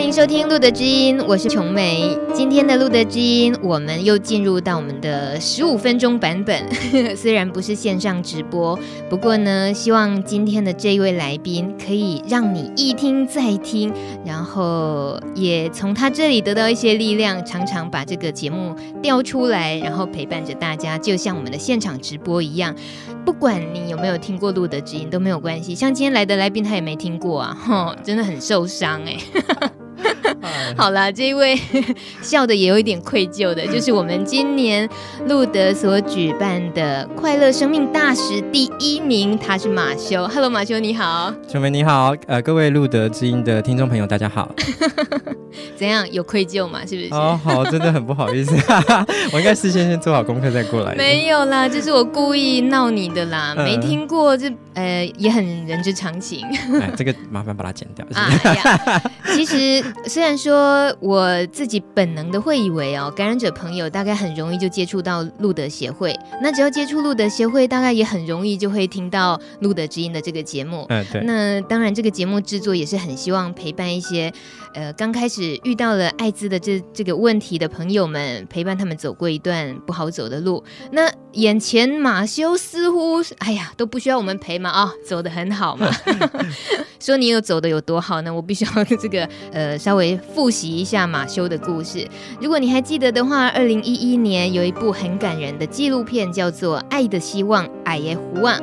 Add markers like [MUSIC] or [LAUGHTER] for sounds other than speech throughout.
欢迎收听《路德知音》，我是琼梅。今天的《路德知音》，我们又进入到我们的十五分钟版本。[LAUGHS] 虽然不是线上直播，不过呢，希望今天的这一位来宾可以让你一听再听，然后也从他这里得到一些力量，常常把这个节目调出来，然后陪伴着大家，就像我们的现场直播一样。不管你有没有听过《路德知音》都没有关系。像今天来的来宾，他也没听过啊，真的很受伤哎。好啦，这一位 [LAUGHS] 笑的也有一点愧疚的，就是我们今年路德所举办的快乐生命大使第一名，他是马修。Hello，马修你好。琼梅你好，呃，各位路德之音的听众朋友，大家好。[LAUGHS] 怎样？有愧疚嘛？是不是？哦，好，真的很不好意思，[LAUGHS] 我应该事先先做好功课再过来。没有啦，这是我故意闹你的啦，没听过这。呃，也很人之常情。哎，这个麻烦把它剪掉。啊呀，其实虽然说我自己本能的会以为哦，感染者朋友大概很容易就接触到路德协会，那只要接触路德协会，大概也很容易就会听到路德之音的这个节目。嗯，对。那当然，这个节目制作也是很希望陪伴一些呃刚开始遇到了艾滋的这这个问题的朋友们，陪伴他们走过一段不好走的路。那眼前马修似乎，哎呀，都不需要我们陪嘛。啊、哦，走得很好嘛？[LAUGHS] 说你有走的有多好呢？我必须要这个呃稍微复习一下马修的故事。如果你还记得的话，二零一一年有一部很感人的纪录片，叫做《爱的希望》，爱耶胡啊。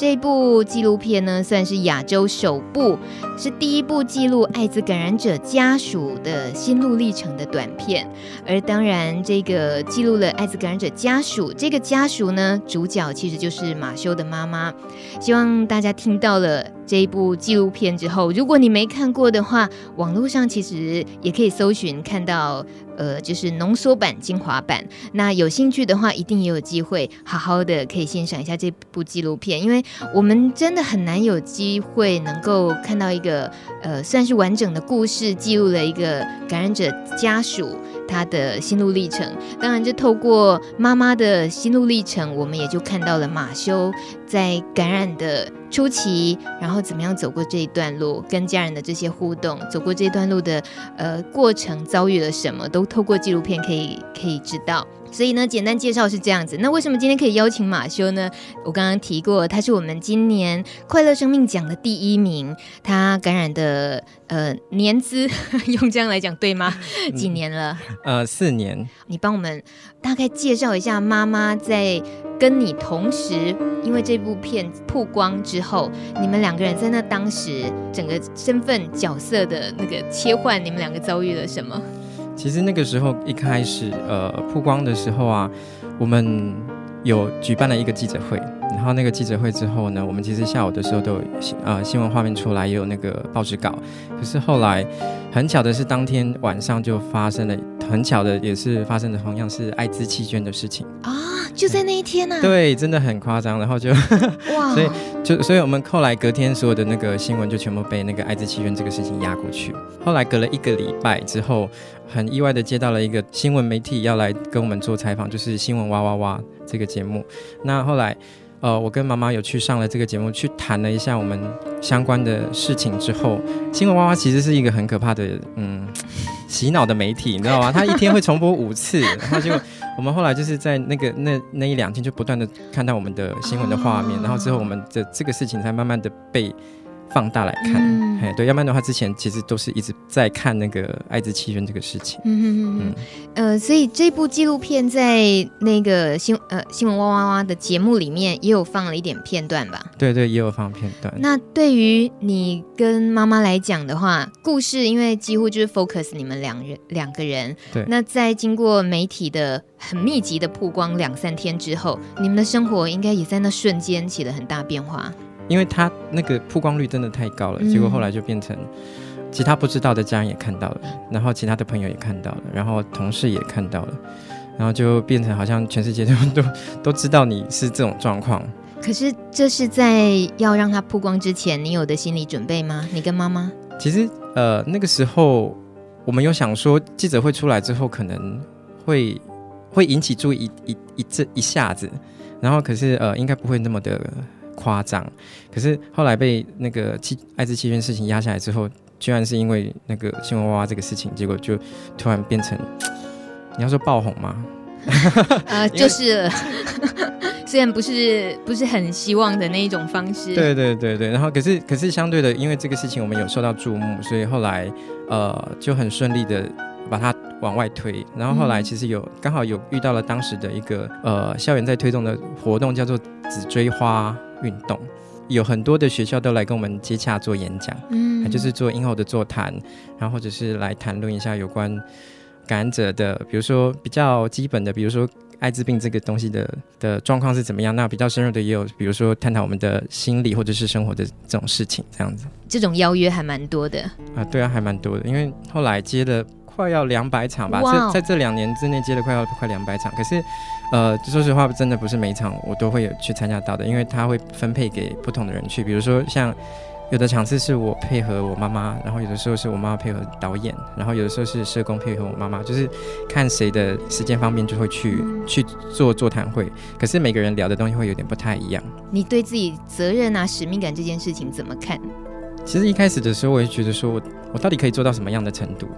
这部纪录片呢，算是亚洲首部，是第一部记录艾滋感染者家属的心路历程的短片。而当然，这个记录了艾滋感染者家属，这个家属呢，主角其实就是马修的妈妈。希望大家听到了这一部纪录片之后，如果你没看过的话，网络上其实也可以搜寻看到。呃，就是浓缩版、精华版。那有兴趣的话，一定也有机会好好的可以欣赏一下这部纪录片，因为我们真的很难有机会能够看到一个呃，算是完整的故事，记录了一个感染者家属他的心路历程。当然，就透过妈妈的心路历程，我们也就看到了马修在感染的。初期，然后怎么样走过这一段路，跟家人的这些互动，走过这段路的呃过程，遭遇了什么，都透过纪录片可以可以知道。所以呢，简单介绍是这样子。那为什么今天可以邀请马修呢？我刚刚提过，他是我们今年快乐生命奖的第一名。他感染的呃年资，[LAUGHS] 用这样来讲对吗？几年了？呃，四年。你帮我们大概介绍一下妈妈在跟你同时，因为这部片曝光之后，你们两个人在那当时整个身份角色的那个切换，你们两个遭遇了什么？其实那个时候一开始，呃，曝光的时候啊，我们有举办了一个记者会，然后那个记者会之后呢，我们其实下午的时候都有新呃新闻画面出来，也有那个报纸稿。可是后来很巧的是，当天晚上就发生了，很巧的也是发生的同样是艾滋弃捐的事情啊，就在那一天呢、啊。对，真的很夸张，然后就哇，[LAUGHS] 所以就所以我们后来隔天所有的那个新闻就全部被那个艾滋弃捐这个事情压过去。后来隔了一个礼拜之后。很意外的接到了一个新闻媒体要来跟我们做采访，就是新闻哇哇哇这个节目。那后来，呃，我跟妈妈有去上了这个节目，去谈了一下我们相关的事情之后，新闻哇哇其实是一个很可怕的，嗯，洗脑的媒体，你知道吗？[LAUGHS] 他一天会重播五次，然后就我们后来就是在那个那那一两天就不断的看到我们的新闻的画面，然后之后我们的这个事情才慢慢的被。放大来看，哎、嗯，对，要不然的话，之前其实都是一直在看那个艾滋弃捐这个事情。嗯嗯嗯，呃，所以这部纪录片在那个新呃新闻哇哇哇的节目里面也有放了一点片段吧？对对，也有放片段。那对于你跟妈妈来讲的话，故事因为几乎就是 focus 你们两人两个人。对。那在经过媒体的很密集的曝光两三天之后，你们的生活应该也在那瞬间起了很大变化。因为他那个曝光率真的太高了，嗯，结果后来就变成其他不知道的家人也看到了，然后其他的朋友也看到了，然后同事也看到了，然后就变成好像全世界都 [LAUGHS] 都都知道你是这种状况。可是这是在要让他曝光之前，你有的心理准备吗？你跟妈妈？其实呃那个时候我们有想说记者会出来之后可能会会引起注意一一一这一下子，然后可是呃应该不会那么的夸张。可是后来被那个气爱滋气圈事情压下来之后，居然是因为那个新闻娃娃这个事情，结果就突然变成你要说爆红吗？呃，[LAUGHS] 就是。[LAUGHS] 虽然不是不是很希望的那一种方式，对对对对，然后可是可是相对的，因为这个事情我们有受到注目，所以后来呃就很顺利的把它往外推。然后后来其实有、嗯、刚好有遇到了当时的一个呃校园在推动的活动，叫做紫锥花运动，有很多的学校都来跟我们接洽做演讲，嗯，就是做英后的座谈，然后或者是来谈论一下有关感染者的，比如说比较基本的，比如说。艾滋病这个东西的的状况是怎么样？那比较深入的也有，比如说探讨我们的心理或者是生活的这种事情，这样子。这种邀约还蛮多的啊，对啊，还蛮多的。因为后来接了快要两百场吧，这在在这两年之内接了快要快两百场。可是，呃，说实话，真的不是每一场我都会有去参加到的，因为他会分配给不同的人去，比如说像。有的场次是我配合我妈妈，然后有的时候是我妈妈配合导演，然后有的时候是社工配合我妈妈，就是看谁的时间方便就会去去做座谈会。可是每个人聊的东西会有点不太一样。你对自己责任啊、使命感这件事情怎么看？其实一开始的时候，我也觉得说我我到底可以做到什么样的程度？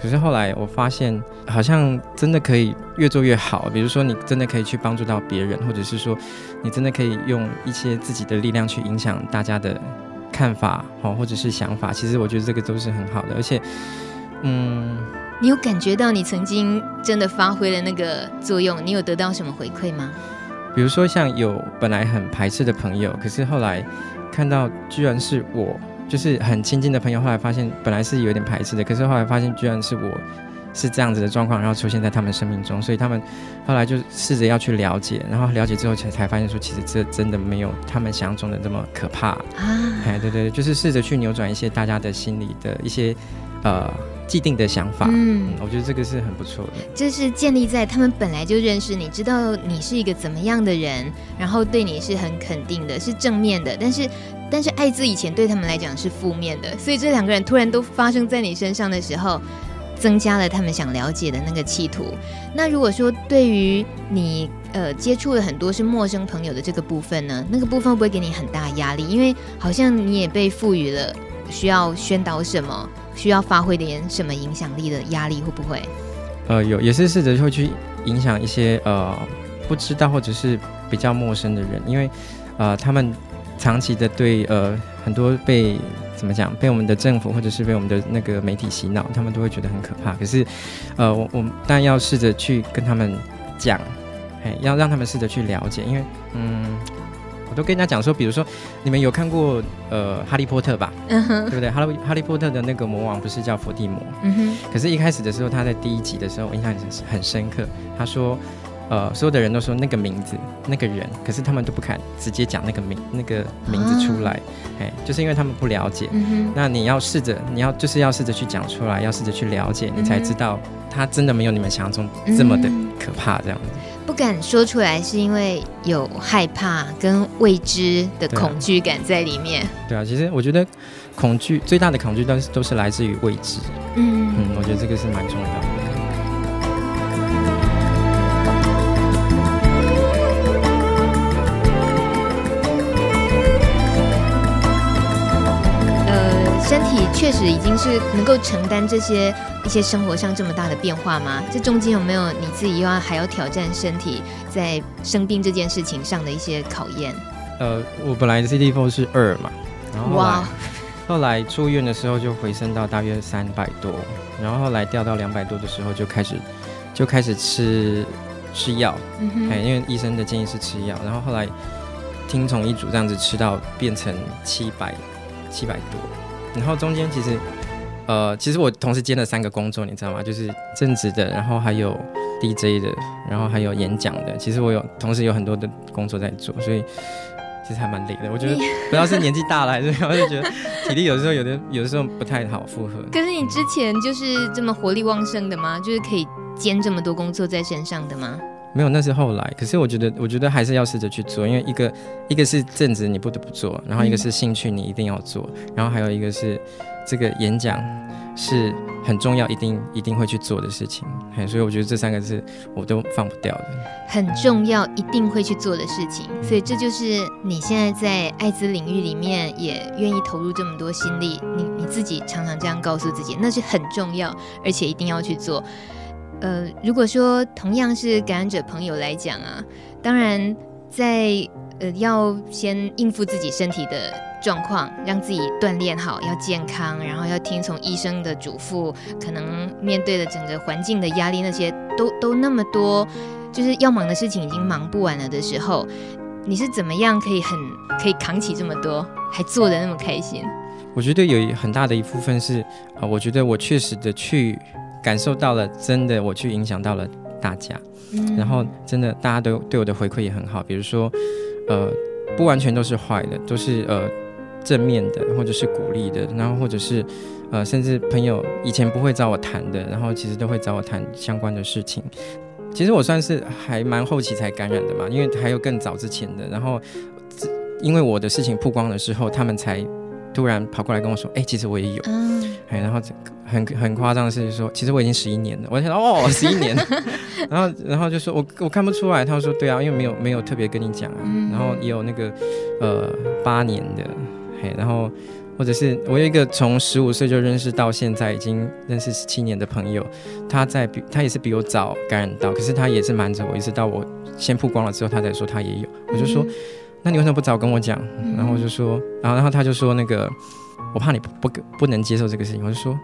可是后来我发现，好像真的可以越做越好。比如说，你真的可以去帮助到别人，或者是说，你真的可以用一些自己的力量去影响大家的。看法好，或者是想法，其实我觉得这个都是很好的，而且，嗯，你有感觉到你曾经真的发挥了那个作用？你有得到什么回馈吗？比如说，像有本来很排斥的朋友，可是后来看到居然是我，就是很亲近的朋友，后来发现本来是有点排斥的，可是后来发现居然是我。是这样子的状况，然后出现在他们生命中，所以他们后来就试着要去了解，然后了解之后才才发现说，其实这真的没有他们想象中的那么可怕啊！哎，对对，就是试着去扭转一些大家的心理的一些呃既定的想法。嗯，嗯，我觉得这个是很不错的。这是建立在他们本来就认识你，知道你是一个怎么样的人，然后对你是很肯定的，是正面的。但是但是艾滋以前对他们来讲是负面的，所以这两个人突然都发生在你身上的时候。增加了他们想了解的那个企图。那如果说对于你呃接触了很多是陌生朋友的这个部分呢，那个部分会不会给你很大压力？因为好像你也被赋予了需要宣导什么，需要发挥点什么影响力的压力，会不会？呃，有，也是试着会去影响一些呃不知道或者是比较陌生的人，因为呃他们长期的对呃很多被。怎么讲？被我们的政府或者是被我们的那个媒体洗脑，他们都会觉得很可怕。可是，呃，我我当然要试着去跟他们讲，哎，要让他们试着去了解。因为，嗯，我都跟人家讲说，比如说，你们有看过呃《哈利波特》吧？嗯哼，对不对？哈利哈利波特的那个魔王不是叫伏地魔？嗯哼。可是，一开始的时候，他在第一集的时候，我印象很很深刻。他说。呃，所有的人都说那个名字，那个人，可是他们都不敢直接讲那个名那个名字出来，哎、啊，就是因为他们不了解。那你要试着，你要就是要试着去讲出来，要试着去了解，你才知道他真的没有你们想象中这么的可怕，这样。不敢说出来，是因为有害怕跟未知的恐惧感在里面。对啊，对啊，其实我觉得恐惧最大的恐惧都是都是来自于未知。嗯嗯，我觉得这个是蛮重要的。身体确实已经是能够承担这些一些生活上这么大的变化吗？这中间有没有你自己又要还要挑战身体在生病这件事情上的一些考验？呃，我本来 CD4 是二嘛，然后后来哇后来出院的时候就回升到大约三百多，然后后来掉到两百多的时候就开始就开始吃吃药，嗯哼，因为医生的建议是吃药，然后后来听从医嘱这样子吃到变成七百七百多。然后中间其实，呃，其实我同时兼了三个工作，你知道吗？就是正职的，然后还有 DJ 的，然后还有演讲的。其实我有同时有很多的工作在做，所以其实还蛮累的。我觉得不知道是年纪大了还是，我就觉得 [LAUGHS] 体力有时候有的有的时候不太好负荷。可是你之前就是这么活力旺盛的吗？就是可以兼这么多工作在身上的吗？没有，那是后来。可是我觉得，我觉得还是要试着去做，因为一个一个是正职你不得不做，然后一个是兴趣你一定要做，然后还有一个是这个演讲是很重要，一定一定会去做的事情。所以我觉得这三个字我都放不掉的。很重要，一定会去做的事情。所以这就是你现在在艾滋领域里面也愿意投入这么多心力，你你自己常常这样告诉自己，那是很重要，而且一定要去做。呃，如果说同样是感染者朋友来讲啊，当然在呃要先应付自己身体的状况，让自己锻炼好，要健康，然后要听从医生的嘱咐，可能面对的整个环境的压力，那些都都那么多，就是要忙的事情已经忙不完了的时候，你是怎么样可以很可以扛起这么多，还做得那么开心？我觉得有很大的一部分是啊、我觉得我确实的去。感受到了，真的我去影响到了大家，嗯，然后真的大家都对我的回馈也很好。比如说，呃，不完全都是坏的，都是呃正面的，或者是鼓励的，然后或者是呃，甚至朋友以前不会找我谈的，然后其实都会找我谈相关的事情。其实我算是还蛮后期才感染的嘛，因为还有更早之前的。然后因为我的事情曝光了之后，他们才突然跑过来跟我说：“哎，其实我也有。”嗯，哎，然后这个。很很夸张的事情说，其实我已经十一年了。我想到哦，[LAUGHS] 十一年，然后然后就说我我看不出来。他说对啊，因为没有没有特别跟你讲啊。嗯、然后也有那个呃八年的，嘿，然后或者是我有一个从十五岁就认识到现在已经认识十七年的朋友，他在比他也是比我早感染到，可是他也是瞒着我，一直到我先曝光了之后，他才说他也有。我就说，嗯、那你为什么不早跟我讲？然后我就说，然后然后他就说那个我怕你不不不能接受这个事情。我就说。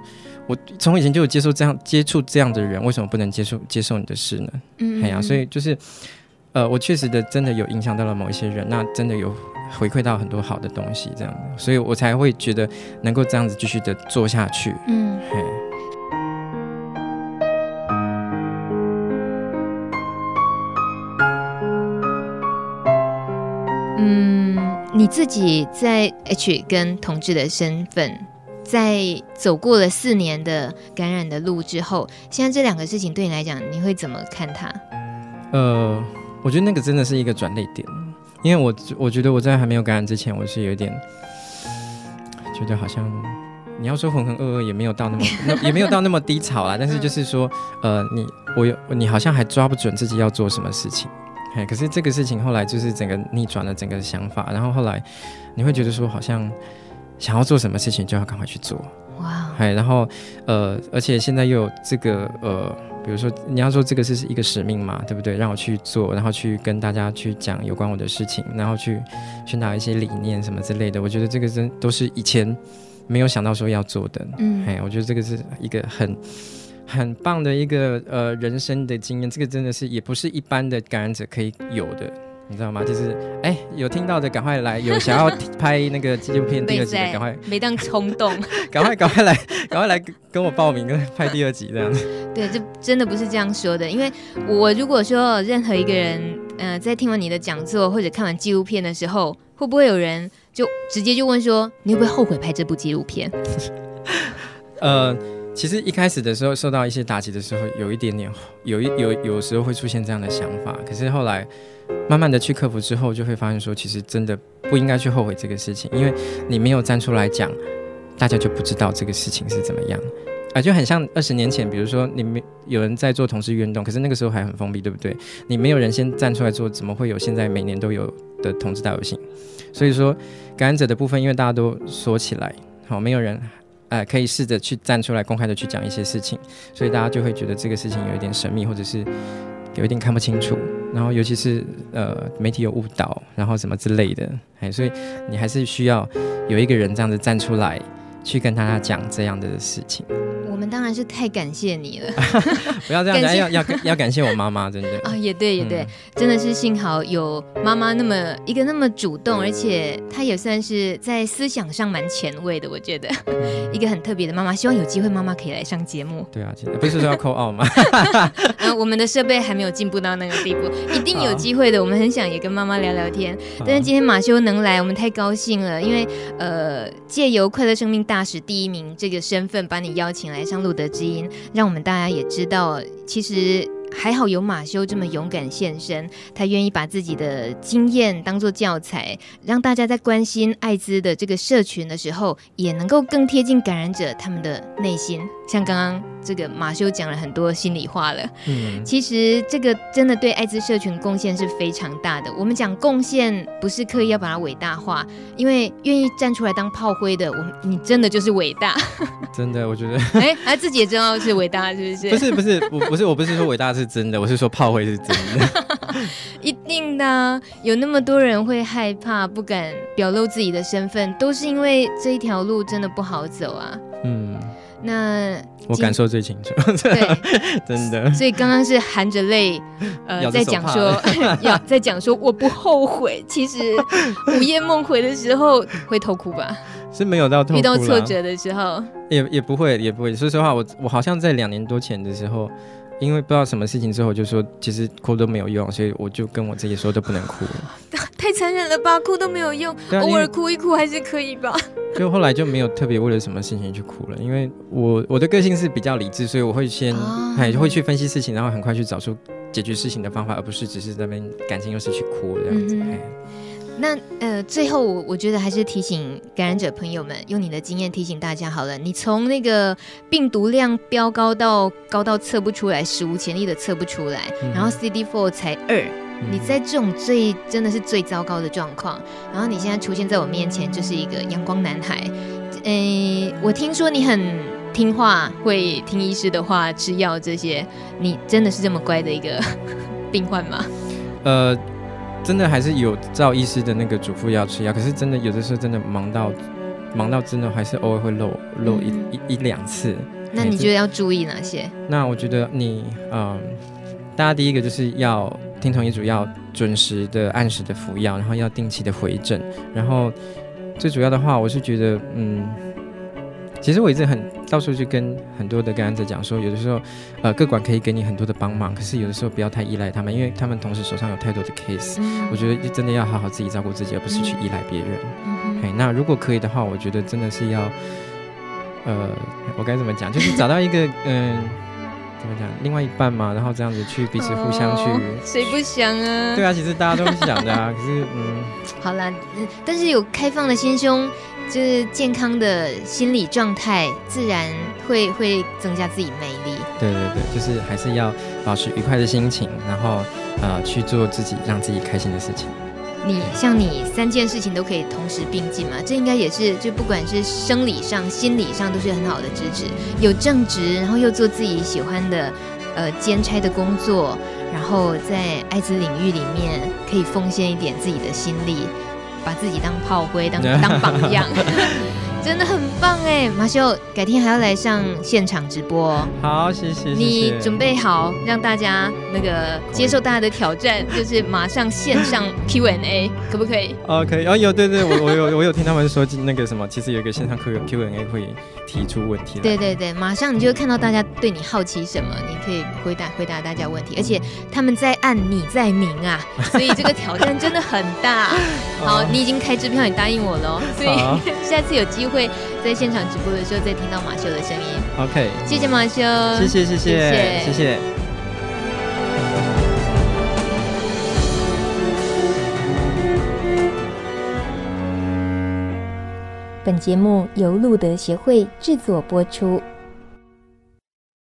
我从以前就有接受这样接触这样的人，为什么不能接受接受你的事呢？嗯，哎呀，所以就是，呃，我确实的真的有影响到了某一些人，那真的有回馈到很多好的东西，这样的，所以我才会觉得能够这样子继续的做下去。嗯，嘿，自己在 H 跟同志的身份。在走过了四年的感染的路之后，现在这两个事情对你来讲，你会怎么看它？呃，我觉得那个真的是一个转捩点，因为我我觉得我在还没有感染之前，我是有点觉得好像你要说浑浑噩噩，也没有到那么 [LAUGHS] 那也没有到那么低潮啦。但是就是说，呃，你我有你好像还抓不准自己要做什么事情，嘿，可是这个事情后来就是整个逆转了整个想法，然后后来你会觉得说好像。想要做什么事情就要赶快去做，哇！哎，然后呃，而且现在又有这个呃，比如说你要说这个是一个使命嘛，对不对？让我去做，然后去跟大家去讲有关我的事情，然后去宣达一些理念什么之类的。我觉得这个真都是以前没有想到说要做的。嗯，哎，我觉得这个是一个很很棒的一个呃人生的经验。这个真的是也不是一般的感染者可以有的。你知道吗？就是哎，有听到的赶快来，有想要拍那个纪录片第二集的赶快，没当冲动，[LAUGHS] 赶快赶快来，赶快来跟我报名，跟拍第二集这样子。对，这真的不是这样说的，因为我如果说任何一个人，呃，在听完你的讲座或者看完纪录片的时候，会不会有人就直接就问说，你会不会后悔拍这部纪录片？[LAUGHS] 呃。其实一开始的时候受到一些打击的时候，有一点点，有一有有时候会出现这样的想法。可是后来慢慢的去克服之后，就会发现说，其实真的不应该去后悔这个事情，因为你没有站出来讲，大家就不知道这个事情是怎么样。啊，就很像二十年前，比如说你没有人在做同志运动，可是那个时候还很封闭，对不对？你没有人先站出来做，怎么会有现在每年都有的同志大游行？所以说感染者的部分，因为大家都锁起来，好，没有人。呃，可以试着去站出来，公开的去讲一些事情，所以大家就会觉得这个事情有一点神秘，或者是有一点看不清楚。然后，尤其是呃，媒体有误导，然后什么之类的，哎，所以你还是需要有一个人这样子站出来，去跟大家讲这样的事情。当然是太感谢你了，[LAUGHS] 不要这样讲，要要要感谢我妈妈，真的啊，[LAUGHS] 也对也对，嗯、真的是幸好有妈妈那么一个那么主动，而且她也算是在思想上蛮前卫的，我觉得、嗯、[LAUGHS] 一个很特别的妈妈。希望有机会妈妈可以来上节目。对啊，不是说要 call out 吗？啊，我们的设备还没有进步到那个地步，一定有机会的。我们很想也跟妈妈聊聊天，但是今天马修能来，我们太高兴了，因为呃，借由快乐生命大使第一名这个身份把你邀请来。上路德之音，让我们大家也知道，其实还好有马修这么勇敢现身，他愿意把自己的经验当做教材，让大家在关心艾滋的这个社群的时候，也能够更贴近感染者他们的内心。像刚刚这个马修讲了很多心里话了，嗯，其实这个真的对艾滋社群贡献是非常大的。我们讲贡献，不是刻意要把它伟大化，因为愿意站出来当炮灰的，我们你真的就是伟大。[LAUGHS] 真的，我觉得，[LAUGHS] 哎，他自己也知道是伟大，是不是？不是，不是，我不是，我不是说伟大是 [LAUGHS] 真的，我是说炮灰是真的。[LAUGHS] 一定的，有那么多人会害怕，不敢表露自己的身份，都是因为这一条路真的不好走啊。嗯。那我感受最清楚，对，[LAUGHS] 真的。所以刚刚是含着泪，呃，在讲说，[LAUGHS] 要在讲说我不后悔。其实午夜梦回的时候会偷哭吧？是没有到。遇到挫折的时候，也也不会，也不会。说实话，我我好像在两年多前的时候。因为不知道什么事情之后，就说其实哭都没有用，所以我就跟我自己说都不能哭。[LAUGHS] 太残忍了吧，哭都没有用，啊、偶尔哭一哭还是可以吧。[LAUGHS] 就后来就没有特别为了什么事情去哭了，因为我我的个性是比较理智，所以我会先还、哦、会去分析事情，然后很快去找出解决事情的方法，而不是只是在那边感情又是去哭这样子。嗯那呃，最后我我觉得还是提醒感染者朋友们，用你的经验提醒大家好了。你从那个病毒量飙高到高到测不出来，史无前例的测不出来，嗯、然后 CD4 才二、嗯，你在这种最真的是最糟糕的状况，然后你现在出现在我面前，就是一个阳光男孩。诶，我听说你很听话，会听医师的话，吃药这些，你真的是这么乖的一个 [LAUGHS] 病患吗？呃。真的还是有照医师的那个嘱咐要吃药，可是真的有的时候真的忙到忙到真的还是偶尔会漏漏一、嗯、一一两次。那你觉得要注意哪些？那我觉得你嗯，大家第一个就是要听从医嘱，要准时的按时的服药，然后要定期的回诊，然后最主要的话，我是觉得嗯。其实我一直很到处去跟很多的感染者讲说，有的时候，呃，各管可以给你很多的帮忙，可是有的时候不要太依赖他们，因为他们同时手上有太多的 case。嗯。我觉得就真的要好好自己照顾自己，而不是去依赖别人。嗯。嘿，那如果可以的话，我觉得真的是要，呃，我该怎么讲？就是找到一个嗯。呃怎么讲？另外一半嘛，然后这样子去彼此互相去，谁、哦、不想啊？对啊，其实大家都是想的啊。[LAUGHS] 可是，嗯，好啦，但是有开放的心胸，就是健康的心理状态，自然会会增加自己魅力。对对对，就是还是要保持愉快的心情，然后呃去做自己让自己开心的事情。你像你三件事情都可以同时并进嘛？这应该也是就不管是生理上、心理上都是很好的支持。有正职，然后又做自己喜欢的呃兼差的工作，然后在艾滋领域里面可以奉献一点自己的心力，把自己当炮灰，当 [LAUGHS] 当榜样。[LAUGHS] [LAUGHS] 真的很棒哎，马修，改天还要来上现场直播哦。好，谢谢。你准备好让大家那个接受大家的挑战，就是马上线上 [LAUGHS] Q&A，可不可以？哦，可以。哦，有，对对，我我有我有听他们说，那个什么，其实有一个线上 Q Q&A 会提出问题。对对对，马上你就会看到大家对你好奇什么，你可以回答回答大家问题，而且他们在暗你在明啊，[LAUGHS] 所以这个挑战真的很大。[LAUGHS] 好，你已经开支票，你答应我了，所以下次有机会。会在现场直播的时候再听到马修的声音。OK，谢谢马修，谢谢谢谢谢谢。谢谢。本节目由路德协会制作播出。